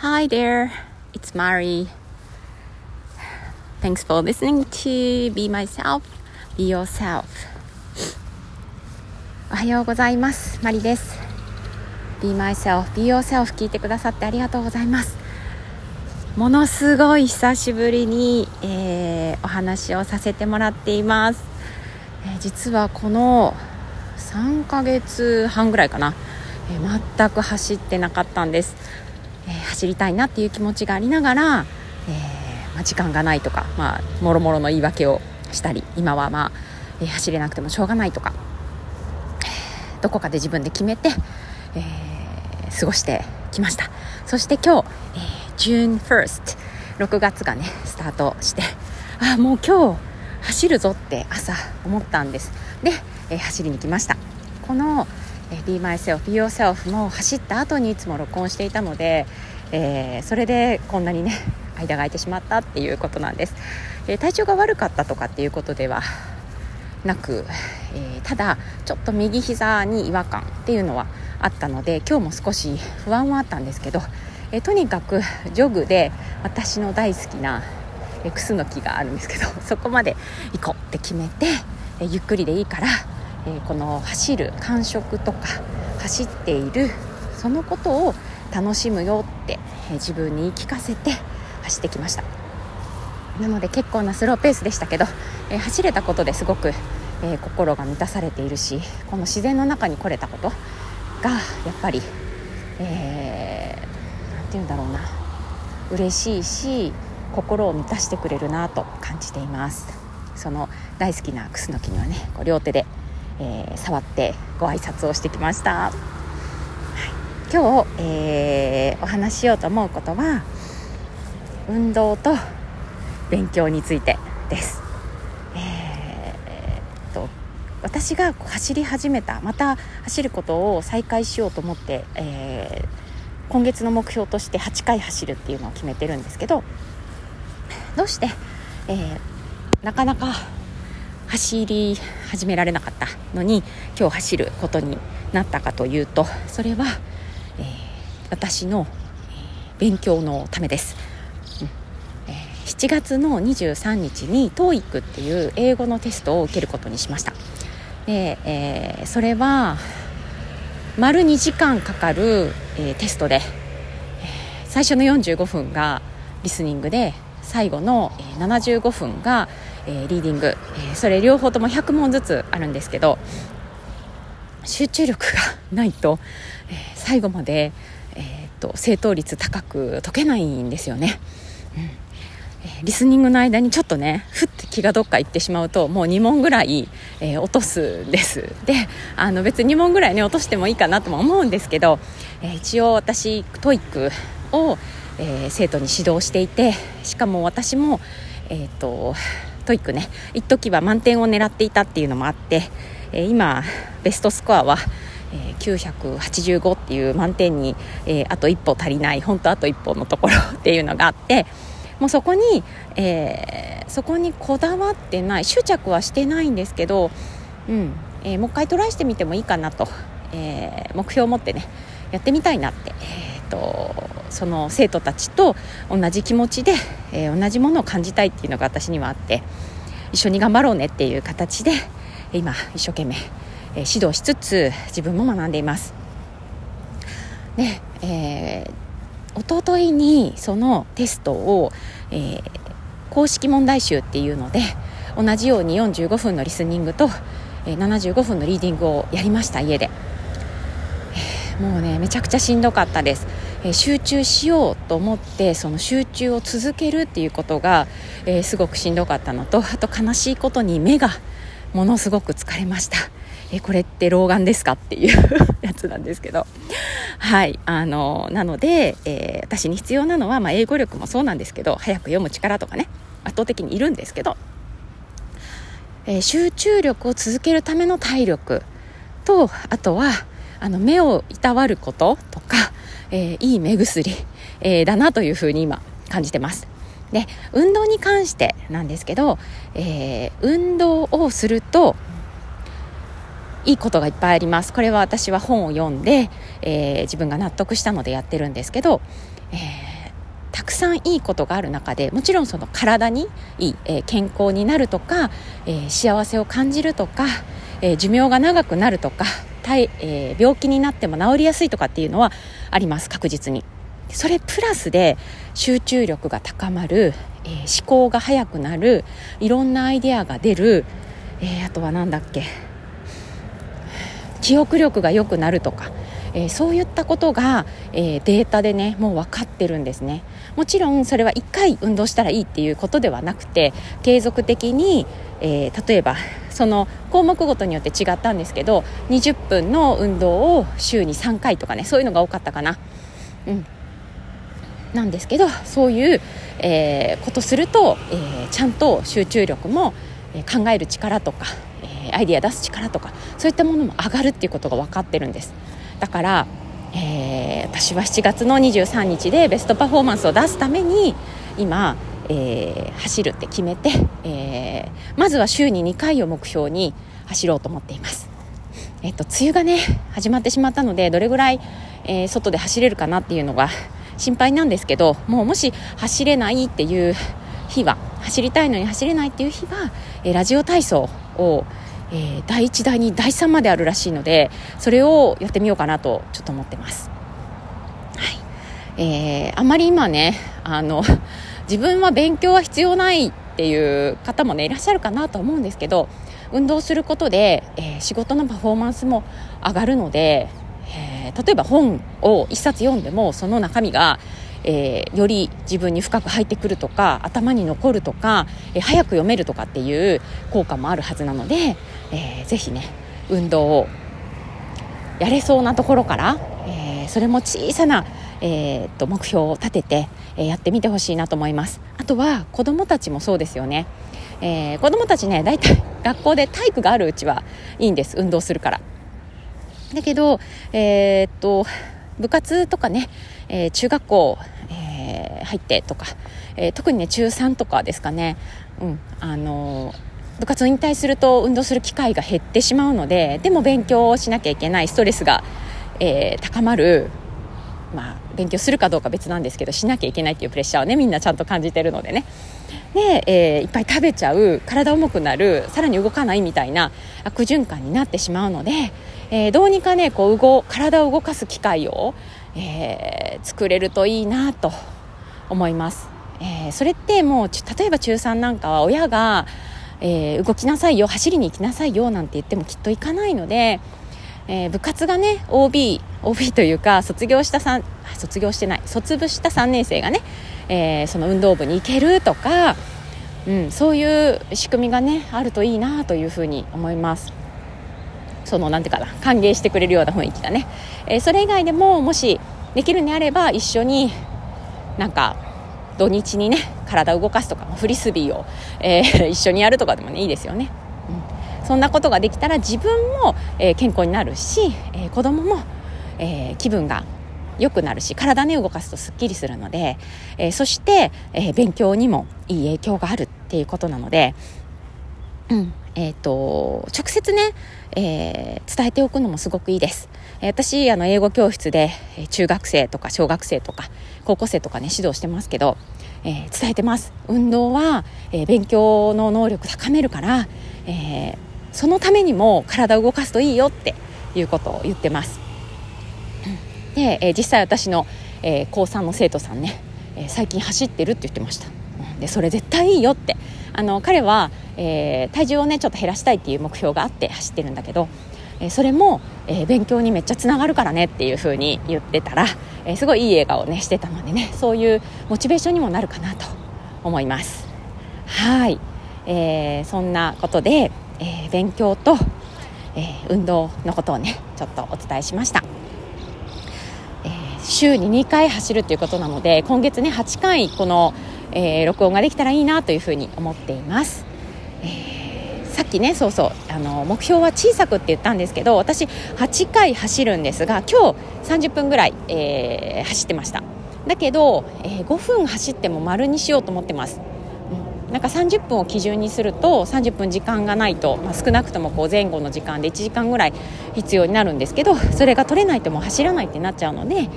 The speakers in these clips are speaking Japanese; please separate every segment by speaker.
Speaker 1: Hi there, it's Mari. Thanks for listening to Be Myself, Be Yourself. おはようございます。マリです。Be Myself, Be Yourself 聞いてくださってありがとうございます。ものすごい久しぶりに、えーお話をさせてもらっています。えー実はこの3ヶ月半ぐらいかな、えー全く走ってなかったんです。走りたいなっていう気持ちがありながら、えーまあ、時間がないとか、まあ、もろもろの言い訳をしたり今は、まあえー走れなくてもしょうがないとかどこかで自分で決めて、えー過ごしてきました。そして今日、えー June 1st 6月がねスタートしてあもう今日走るぞって朝思ったんです。で、えー走りに来ました。このえー Be Myself, Be Yourself も走った後にいつも録音していたので、えーそれでこんなにね 間が空いてしまったっていうことなんです、えー体調が悪かったとかっていうことではなく、えーただちょっと右膝に違和感っていうのはあったので今日も少し不安はあったんですけど、えとにかくジョグで私の大好きなクスノキがあるんですけど そこまで行こうって決めて、えゆっくりでいいから、えこの走る感触とか走っているそのことを楽しむよって、自分に聞かせて走ってきました。なので結構なスローペースでしたけど、え走れたことですごく、え心が満たされているしこの自然の中に来れたことがやっぱり、えーて言うんだろうな嬉しいし心を満たしてくれるなと感じています。その大好きなクスノキにはねこう両手で、えー触ってご挨拶をしてきました、今日、えーお話ししようと思うことは運動と勉強についてです、えーっと私が走り始めたまた走ることを再開しようと思って、えー今月の目標として8回走るっていうのを決めてるんですけどどうして、えーなかなか走り始められなかったのに今日走ることになったかというとそれは、私のえ勉強のためです。7月の23日に TOEIC っていう英語のテストを受けることにしました。で、えーそれは丸2時間かかる、えーテストで、えー最初の45分がリスニングで最後の、えー75分が、えーリーディング、えーそれ両方とも100問ずつあるんですけど集中力がないと、えー最後まで、と正答率高く解けないんですよね。うんえリスニングの間にちょっとねふって気がどっか行ってしまうともう2問ぐらい、えー落とすですであの別に2問ぐらいね落としてもいいかなとも思うんですけど、えー一応私 TOEIC を、えー生徒に指導していてしかも私もえーっと TOEIC ね一時は満点を狙っていたっていうのもあって、え今ベストスコアはえー985っていう満点に、えーあと一歩足りない本当あと一歩のところっていうのがあってもうそこに、えーそこにこだわってない執着はしてないんですけど、うんえーもう一回トライしてみてもいいかなと、えー目標を持ってねやってみたいなって、えーとその生徒たちと同じ気持ちで、えー同じものを感じたいっていうのが私にはあって一緒に頑張ろうねっていう形で今一生懸命、えー指導しつつ自分も学んでいます。で、えー一昨日にそのテストを、えー公式問題集っていうので同じように45分のリスニングと、えー75分のリーディングをやりました家で、えーもうねめちゃくちゃしんどかったです、えー集中しようと思ってその集中を続けるっていうことが、えーすごくしんどかったのとあと悲しいことに目がものすごく疲れました。えこれって老眼ですか？っていう やつなんですけど。はい。あのなので、えー私に必要なのは、まあ、英語力もそうなんですけど早く読む力とかね。圧倒的にいるんですけど、えー集中力を続けるための体力とあとはあの目をいたわることとか、えーいい目薬、えだなというふうに今感じてます。で運動に関してなんですけど、えー運動をするといいことがいっぱいありますこれは私は本を読んで、えー自分が納得したのでやってるんですけど、えー、たくさんいいことがある中でもちろんその体にいい、えー、健康になるとか、え幸せを感じるとか、え寿命が長くなるとかえ病気になっても治りやすいとかっていうのはあります確実に。それプラスで集中力が高まる、えー、思考が速くなるいろんなアイデアが出る、えー、あとは何だっけ記憶力が良くなるとか、えー、そういったことが、えデータでねもう分かってるんですねもちろんそれは1回運動したらいいっていうことではなくて継続的に、え例えばその項目ごとによって違ったんですけど20分の運動を週に3回とかねそういうのが多かったかな。うんなんですけどそういう、え、ことすると、え、ちゃんと集中力も、考える力とか、アイディア出す力とかそういったものも上がるっていうことが分かってるんです。だから、え私は7月の23日でベストパフォーマンスを出すために今、え走るって決めて、えまずは週に2回を目標に走ろうと思っています。えっと、梅雨がね始まってしまったのでどれぐらい、えー、外で走れるかなっていうのが心配なんですけどもうもし走れないっていう日は走りたいのに走れないっていう日は、えー、ラジオ体操を、えー、第1第2第3まであるらしいのでそれをやってみようかなとちょっと思ってます。はいえー、あまり今ねあの自分は勉強は必要ないっていう方もねいらっしゃるかなと思うんですけど運動することで、えー、仕事のパフォーマンスも上がるのでえー、例えば本を1冊読んでもその中身が、えー、より自分に深く入ってくるとか頭に残るとか、えー、早く読めるとかっていう効果もあるはずなので、えー、ぜひね運動をやれそうなところから、えー、それも小さな、えー、と目標を立てて、え、やってみてほしいなと思います。あとは子どもたちもそうですよね、え、子どもたちね大体学校で体育があるうちはいいんです運動するから。だけど、え、っと、部活とかね、え、中学校、え、入ってとか、え特にね、中3とかですかね、うん、あの部活を引退すると運動する機会が減ってしまうので、でも勉強をしなきゃいけない、ストレスが、え高まる、まあ、勉強するかどうか別なんですけどしなきゃいけないっていうプレッシャーをねみんなちゃんと感じてるのでね。で、えー、いっぱい食べちゃう体重くなるさらに動かないみたいな悪循環になってしまうので、えー、どうにかねこう動体を動かす機会を、えー、作れるといいなと思います、えー、それってもう例えば中3なんかは親が、え動きなさいよ走りに行きなさいよなんて言ってもきっと行かないので、え部活がね OB, OB というか卒業した3卒業してない卒部した3年生がね、えその運動部に行けるとかうん、そういう仕組みがねあるといいなというふうに思います。そのなんていうかな歓迎してくれるような雰囲気がね、えー、それ以外でももしできるんであれば一緒になんか土日にね体を動かすとかフリスビーを、えー、一緒にやるとかでもねいいですよね、うん、そんなことができたら自分も、えー、健康になるし、えー、子供も、え気分が良くなるし体ね動かすとすっきりするので、えそして、え勉強にもいい影響があるっていうことなので、うん。えーと、直接ね、えー、伝えておくのもすごくいいです。えー、私あの英語教室で中学生とか小学生とか高校生とかね指導してますけど、えー、伝えてます運動は、え勉強の能力高めるから、えそのためにも体を動かすといいよっていうことを言ってます。で、え実際私の、え高3の生徒さんね、え最近走ってるって言ってました。でそれ絶対いいよってあの彼は、え、体重をねちょっと減らしたいっていう目標があって走ってるんだけど、え、それも、え、勉強にめっちゃつながるからねっていう風に言ってたら、えすごいいい笑顔ねしてたのでねそういうモチベーションにもなるかなと思います。はい、えーそんなことで、え勉強と、え運動のことをねちょっとお伝えしました。え週に2回走るということなので今月ね8回このえー、録音ができたらいいなというふうに思っています。えー、さっきねそうそうあの目標は小さくって言ったんですけど私8回走るんですが今日30分ぐらい、えー、走ってました。だけど、え5分走っても丸にしようと思ってます。なんか30分を基準にすると30分時間がないと、まあ、少なくともこう前後の時間で1時間ぐらい必要になるんですけどそれが取れないともう走らないってなっちゃうので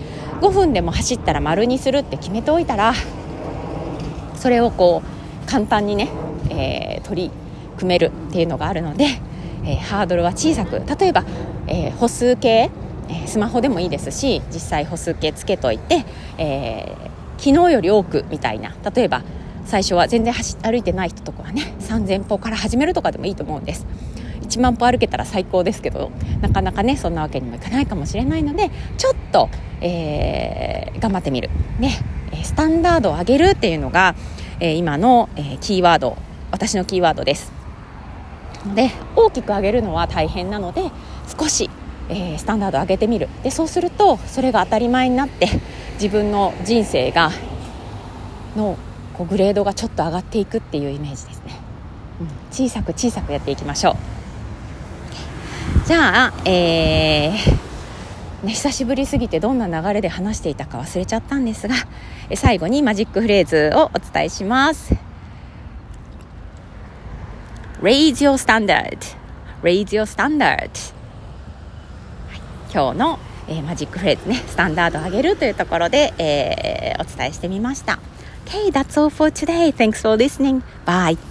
Speaker 1: 5分でも走ったら丸にするって決めておいたらそれをこう簡単にね、えー、取り組めるっていうのがあるので、えー、ハードルは小さく例えば、えー、歩数計、えスマホでもいいですし実際歩数計つけといて、え昨日より多くみたいな例えば最初は全然走歩いてない人とかはね3000歩から始めるとかでもいいと思うんです。1万歩歩けたら最高ですけどなかなかねそんなわけにもいかないかもしれないのでちょっと、えー、頑張ってみる。ねスタンダードを上げるっていうのが、えー、今の、えー、キーワード私のキーワードです。で大きく上げるのは大変なので少し、えー、スタンダード上げてみる。でそうするとそれが当たり前になって自分の人生がのこうグレードがちょっと上がっていくっていうイメージですね、うん、小さく小さくやっていきましょう。じゃあ、えー、ね、久しぶりすぎてどんな流れで話していたか忘れちゃったんですが最後にマジックフレーズをお伝えします。Raise your standard Raise your standard、今日の、えー、マジックフレーズねスタンダードを上げるというところで、えー、お伝えしてみました Okay, that's all for today. Thanks for listening. Bye.